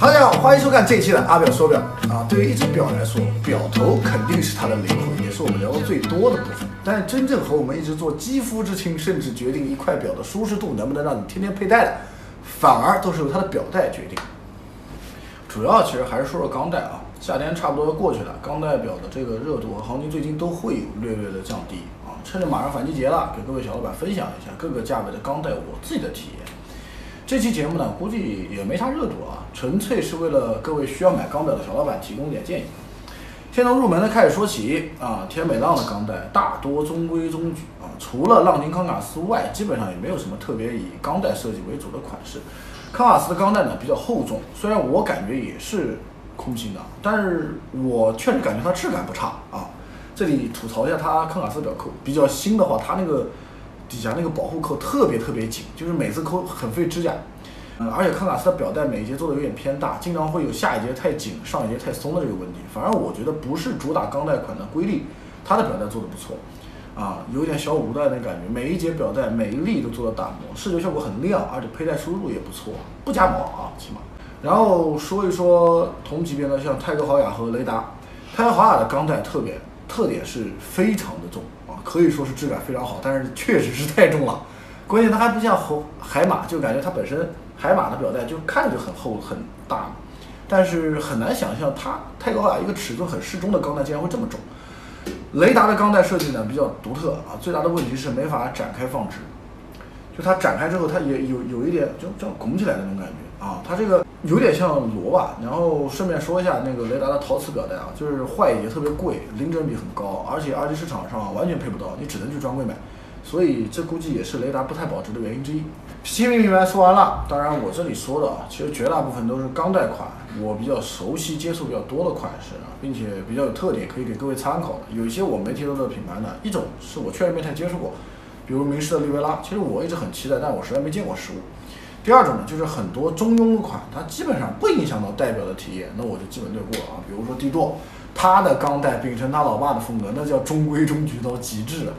哈喽，大家好，欢迎收看这一期的阿表说表啊。对于一只表来说，表头肯定是它的灵魂，也是我们聊的最多的部分。但真正和我们一直做肌肤之亲，甚至决定一块表的舒适度能不能让你天天佩戴的，反而都是由它的表带决定。主要其实还是说说钢带啊，夏天差不多要过去了，钢带表的这个热度和行情最近都会有略略的降低啊。趁着马上反季节了，给各位小老板分享一下各个价位的钢带我自己的体验。这期节目呢，估计也没啥热度啊，纯粹是为了各位需要买钢表的小老板提供点建议。先从入门的开始说起啊，天美浪的钢带大多中规中矩啊，除了浪琴康卡斯外，基本上也没有什么特别以钢带设计为主的款式。康卡斯的钢带呢比较厚重，虽然我感觉也是空心的，但是我确实感觉它质感不差啊。这里吐槽一下它康卡斯表扣，比较新的话，它那个。底下那个保护扣特别特别紧，就是每次扣很费指甲。嗯，而且康卡斯的表带每一节做的有点偏大，经常会有下一节太紧、上一节太松的这个问题。反而我觉得不是主打钢带款的瑰丽，它的表带做的不错，啊，有点小五代那感觉。每一节表带每一粒都做了打磨，视觉效果很亮，而且佩戴舒适度也不错，不夹毛啊，起码。然后说一说同级别的，像泰格豪雅和雷达。泰格豪雅的钢带特别特点是非常的重啊。可以说是质感非常好，但是确实是太重了。关键它还不像猴海马，就感觉它本身海马的表带就看着就很厚很大，但是很难想象它太高了，一个尺寸很适中的钢带竟然会这么重。雷达的钢带设计呢比较独特啊，最大的问题是没法展开放置，就它展开之后它也有有一点就就拱起来的那种感觉啊，它这个。有点像螺吧，然后顺便说一下那个雷达的陶瓷表带啊，就是坏也特别贵，零整比很高，而且二级市场上完全配不到，你只能去专柜买，所以这估计也是雷达不太保值的原因之一。新品品牌说完了，当然我这里说的啊，其实绝大部分都是钢带款，我比较熟悉、接触比较多的款式啊，并且比较有特点，可以给各位参考的。有一些我没提到的品牌呢，一种是我确实没太接触过，比如名仕的利维拉，其实我一直很期待，但我实在没见过实物。第二种呢，就是很多中庸的款，它基本上不影响到代表的体验，那我就基本略过了啊。比如说帝舵，它的钢带秉承他老爸的风格，那叫中规中矩到极致了。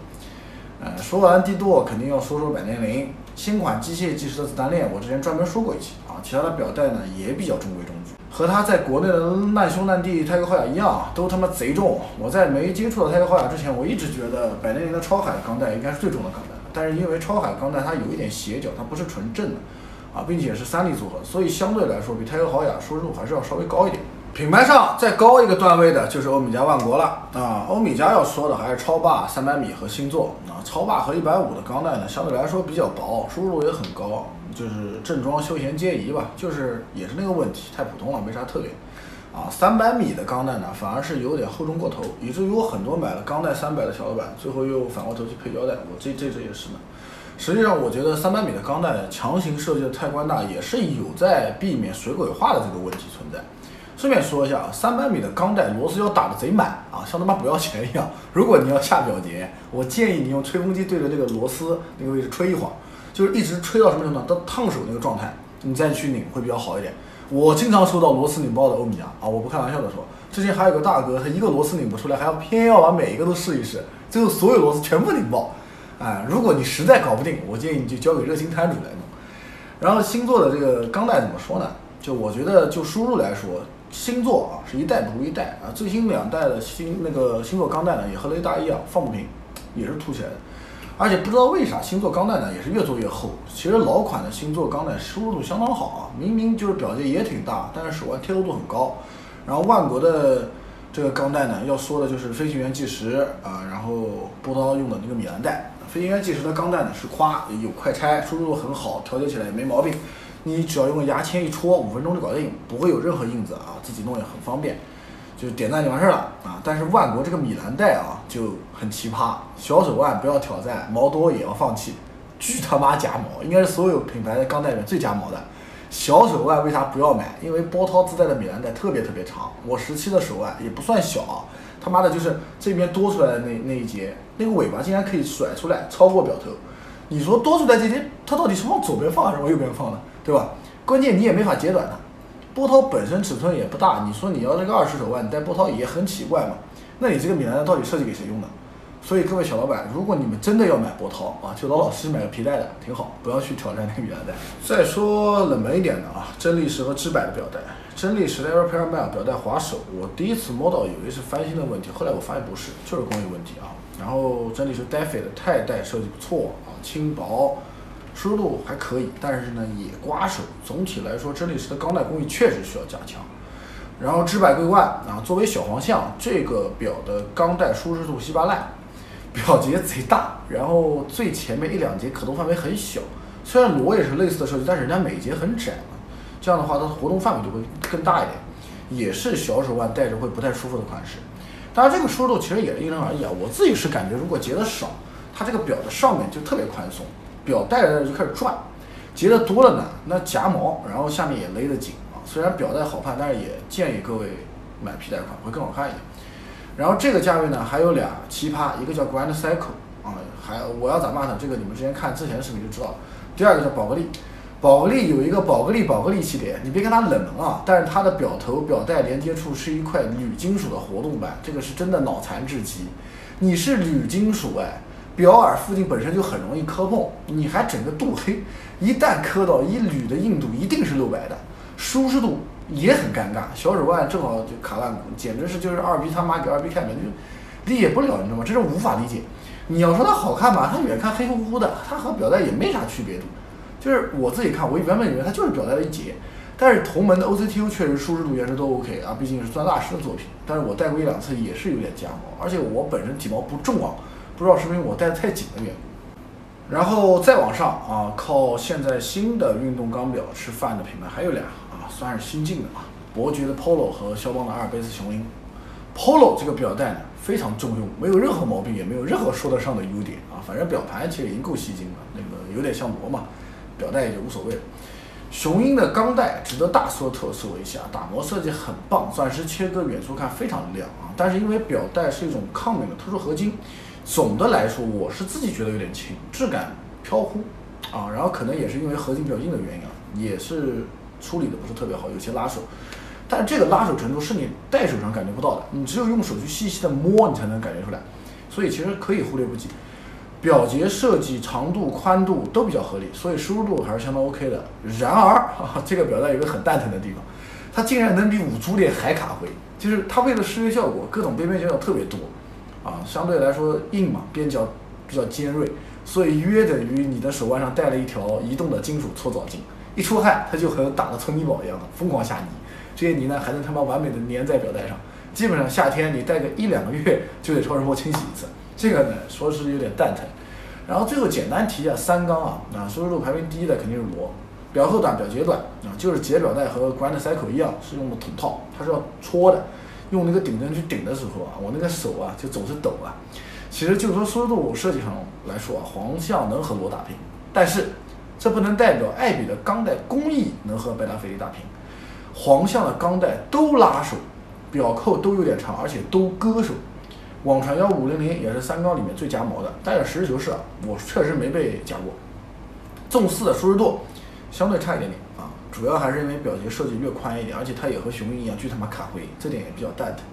呃，说完帝舵，肯定要说说百年灵新款机械计时的子弹链，我之前专门说过一期啊。其他的表带呢也比较中规中矩，和它在国内的难兄难弟泰格豪雅一样，都他妈贼重。我在没接触到泰格豪雅之前，我一直觉得百年灵的超海钢带应该是最重的钢带，但是因为超海钢带它有一点斜角，它不是纯正的。啊，并且是三力组合，所以相对来说比泰格豪雅舒适度还是要稍微高一点。品牌上再高一个段位的就是欧米茄万国了啊。欧米茄要说的还是超霸三百米和星座啊。超霸和一百五的钢带呢，相对来说比较薄，舒适度也很高，就是正装休闲皆宜吧。就是也是那个问题，太普通了，没啥特点。啊，三百米的钢带呢，反而是有点厚重过头，以至于我很多买了钢带三百的小老板，最后又反过头去配胶带。我这这这也是呢。实际上，我觉得三百米的钢带强行设计的太宽大，也是有在避免水鬼化的这个问题存在。顺便说一下啊，三百米的钢带螺丝要打的贼满啊，像他妈不要钱一样。如果你要下表节，我建议你用吹风机对着这个螺丝那个位置吹一会儿，就是一直吹到什么程度，到烫手那个状态，你再去拧会比较好一点。我经常收到螺丝拧爆的欧米茄啊，我不开玩笑的说，之前还有个大哥，他一个螺丝拧不出来，还要偏要把每一个都试一试，最后所有螺丝全部拧爆。哎，如果你实在搞不定，我建议你就交给热心摊主来弄。然后星座的这个钢带怎么说呢？就我觉得就输入来说，星座啊是一代不如一代啊。最新两代的星那个星座钢带呢，也和雷达一样放不平，也是凸起来的。而且不知道为啥星座钢带呢也是越做越厚。其实老款的星座钢带舒适度相当好啊，明明就是表节也挺大，但是手腕贴合度很高。然后万国的这个钢带呢，要说的就是飞行员计时啊，然后波涛用的那个米兰带。飞行员计时的钢带呢是夸有快拆，舒适度很好，调节起来也没毛病。你只要用牙签一戳，五分钟就搞定，不会有任何印子啊，自己弄也很方便，就点赞就完事儿了啊。但是万国这个米兰带啊就很奇葩，小手腕不要挑战，毛多也要放弃，巨他妈夹毛，应该是所有品牌的钢带里面最夹毛的。小手腕为啥不要买？因为波涛自带的米兰带特别特别长，我十七的手腕也不算小。他妈的，就是这边多出来的那那一节，那个尾巴竟然可以甩出来超过表头。你说多出来这节，它到底是往左边放还是往右边放呢？对吧？关键你也没法截短它。波涛本身尺寸也不大，你说你要这个二十手腕，你戴波涛也很奇怪嘛？那你这个米兰到底设计给谁用的？所以各位小老板，如果你们真的要买波涛啊，就老老实实买个皮带的，挺好，不要去挑战那个米兰带。再说冷门一点的啊，真力时和知柏的表带。真力时的 Air Paramount 表带滑手，我第一次摸到以为是翻新的问题，后来我发现不是，就是工艺问题啊。然后真力时 Daffy 的钛带设计不错啊，轻薄，舒适度还可以，但是呢也刮手。总体来说，真力时的钢带工艺确实需要加强。然后知柏桂冠啊，作为小黄象，这个表的钢带舒适度稀巴烂。表节贼大，然后最前面一两节可动范围很小。虽然螺也是类似的设计，但是人家每节很窄嘛，这样的话它的活动范围就会更大一点，也是小手腕戴着会不太舒服的款式。当然这个舒适度其实也是因人而异啊，我自己是感觉如果结的少，它这个表的上面就特别宽松，表戴着就开始转；结的多了呢，那夹毛，然后下面也勒得紧啊。虽然表带好看，但是也建议各位买皮带款会更好看一点。然后这个价位呢，还有俩奇葩，一个叫 Grand Cycle 啊，还我要咋骂它？这个你们之前看之前的视频就知道了。第二个叫宝格丽，宝格丽有一个宝格丽宝格丽系列，你别看它冷门啊，但是它的表头表带连接处是一块铝金属的活动板，这个是真的脑残至极。你是铝金属哎，表耳附近本身就很容易磕碰，你还整个镀黑，一旦磕到，一铝的硬度一定是露白的，舒适度。也很尴尬，小手腕正好就卡烂骨，简直是就是二逼他妈给二逼开门，就理解不了，你知道吗？这是无法理解。你要说它好看吧，它远看黑乎乎的，它和表带也没啥区别度。就是我自己看，我原本以为它就是表带的一节，但是同门的 OCTU 确实舒适度颜值都 OK 啊，毕竟是钻大师的作品。但是我戴过一两次也是有点夹毛，而且我本身体毛不重啊，不知道是不是我戴的太紧的缘故。然后再往上啊，靠现在新的运动钢表吃饭的品牌还有俩啊。算是新进的啊，伯爵的 Polo 和肖邦的阿尔卑斯雄鹰。Polo 这个表带呢非常重用，没有任何毛病，也没有任何说得上的优点啊。反正表盘其实已经够吸睛了，那个有点像膜嘛，表带也就无所谓了。雄鹰的钢带值得大说特说一下，打磨设计很棒，钻石切割远处看非常亮啊。但是因为表带是一种抗敏的特殊合金，总的来说我是自己觉得有点轻，质感飘忽啊。然后可能也是因为合金比较硬的原因啊，也是。处理的不是特别好，有些拉手，但这个拉手程度是你戴手上感觉不到的，你只有用手去细细的摸，你才能感觉出来。所以其实可以忽略不计。表节设计长度、宽度都比较合理，所以舒适度还是相当 OK 的。然而，啊这个表带有个很蛋疼的地方，它竟然能比五珠链还卡灰，就是它为了视觉效果，各种边边角角特别多，啊，相对来说硬嘛，边角比较尖锐，所以约等于你的手腕上带了一条移动的金属搓澡巾。一出汗，它就和打了搓泥宝一样的疯狂下泥，这些泥呢还能他妈完美的粘在表带上。基本上夏天你戴个一两个月就得超声波清洗一次，这个呢说是有点蛋疼。然后最后简单提一下三缸啊，啊舒适度排名第一的肯定是螺，表厚短，表节短啊，就是节表带和 Grand Cycle 一样是用的筒套，它是要搓的，用那个顶针去顶的时候啊，我那个手啊就总是抖啊。其实就是说舒适度设计上来说啊，黄象能和罗打平，但是。这不能代表艾比的钢带工艺能和百达翡丽打平，黄象的钢带都拉手，表扣都有点长，而且都割手。网传幺五零零也是三缸里面最夹毛的，但是实事求是啊，我确实没被夹过。纵四的舒适度相对差一点点啊，主要还是因为表节设计略宽一点，而且它也和雄鹰一样巨他妈卡灰，这点也比较蛋疼。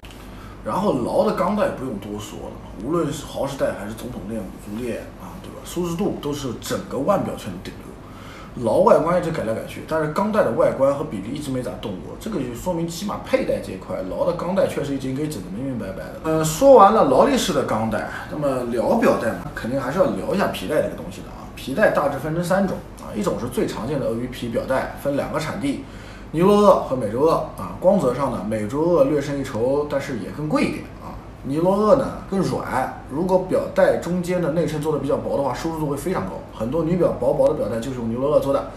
然后劳的钢带不用多说了，无论是豪士带还是总统链、五足链啊，对吧？舒适度都是整个腕表圈的顶流。劳外观一直改来改去，但是钢带的外观和比例一直没咋动过，这个就说明起码佩戴这一块，劳的钢带确实已经给整得明明白白的。呃，说完了劳力士的钢带，那么聊表带嘛，肯定还是要聊一下皮带这个东西的啊。皮带大致分成三种，一种是最常见的鳄鱼皮表带，分两个产地，尼罗鳄和美洲鳄啊。光泽上呢，美洲鳄略胜一筹，但是也更贵一点啊。尼罗鳄呢更软，如果表带中间的内衬做的比较薄的话，舒适度会非常高。很多女表薄薄的表带就是用尼罗鳄做的。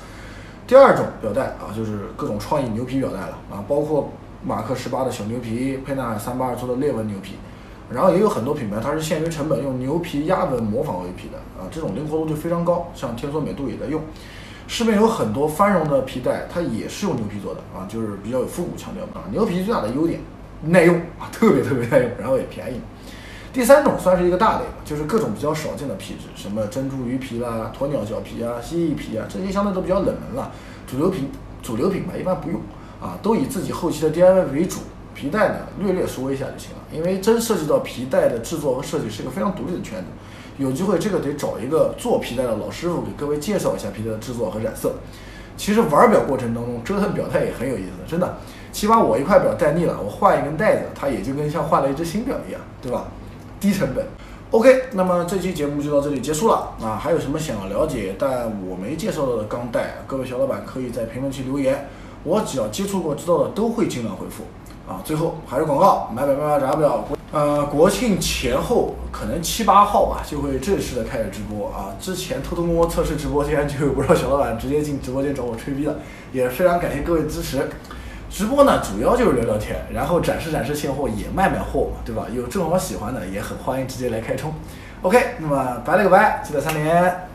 第二种表带啊，就是各种创意牛皮表带了啊，包括马克十八的小牛皮，沛纳海三八二做的裂纹牛皮，然后也有很多品牌它是限于成本用牛皮压纹模仿鳄鱼皮的啊，这种灵活度就非常高。像天梭美度也在用，市面有很多翻绒的皮带，它也是用牛皮做的啊，就是比较有复古腔调啊。牛皮最大的优点。耐用啊，特别特别耐用，然后也便宜。第三种算是一个大类吧，就是各种比较少见的皮质，什么珍珠鱼皮啦、鸵鸟脚皮啊、蜥蜴皮啊，这些相对都比较冷门了。主流品主流品牌一般不用啊，都以自己后期的 DIY 为主。皮带呢略略说一下就行了，因为真涉及到皮带的制作和设计是一个非常独立的圈子，有机会这个得找一个做皮带的老师傅给各位介绍一下皮带的制作和染色。其实玩表过程当中折腾表带也很有意思，真的。起码我一块表戴腻了，我换一根带子，它也就跟像换了一只新表一样，对吧？低成本。OK，那么这期节目就到这里结束了啊！还有什么想了解但我没介绍到的钢带，各位小老板可以在评论区留言，我只要接触过知道的都会尽量回复啊。最后还是广告，买买买买炸表。呃，国庆前后可能七八号吧，就会正式的开始直播啊。之前偷偷摸摸测试直播间，就有不少小老板直接进直播间找我吹逼了，也非常感谢各位支持。直播呢，主要就是聊聊天，然后展示展示现货，也卖卖货嘛，对吧？有正好喜欢的，也很欢迎直接来开冲。OK，那么拜了个拜，记得三连。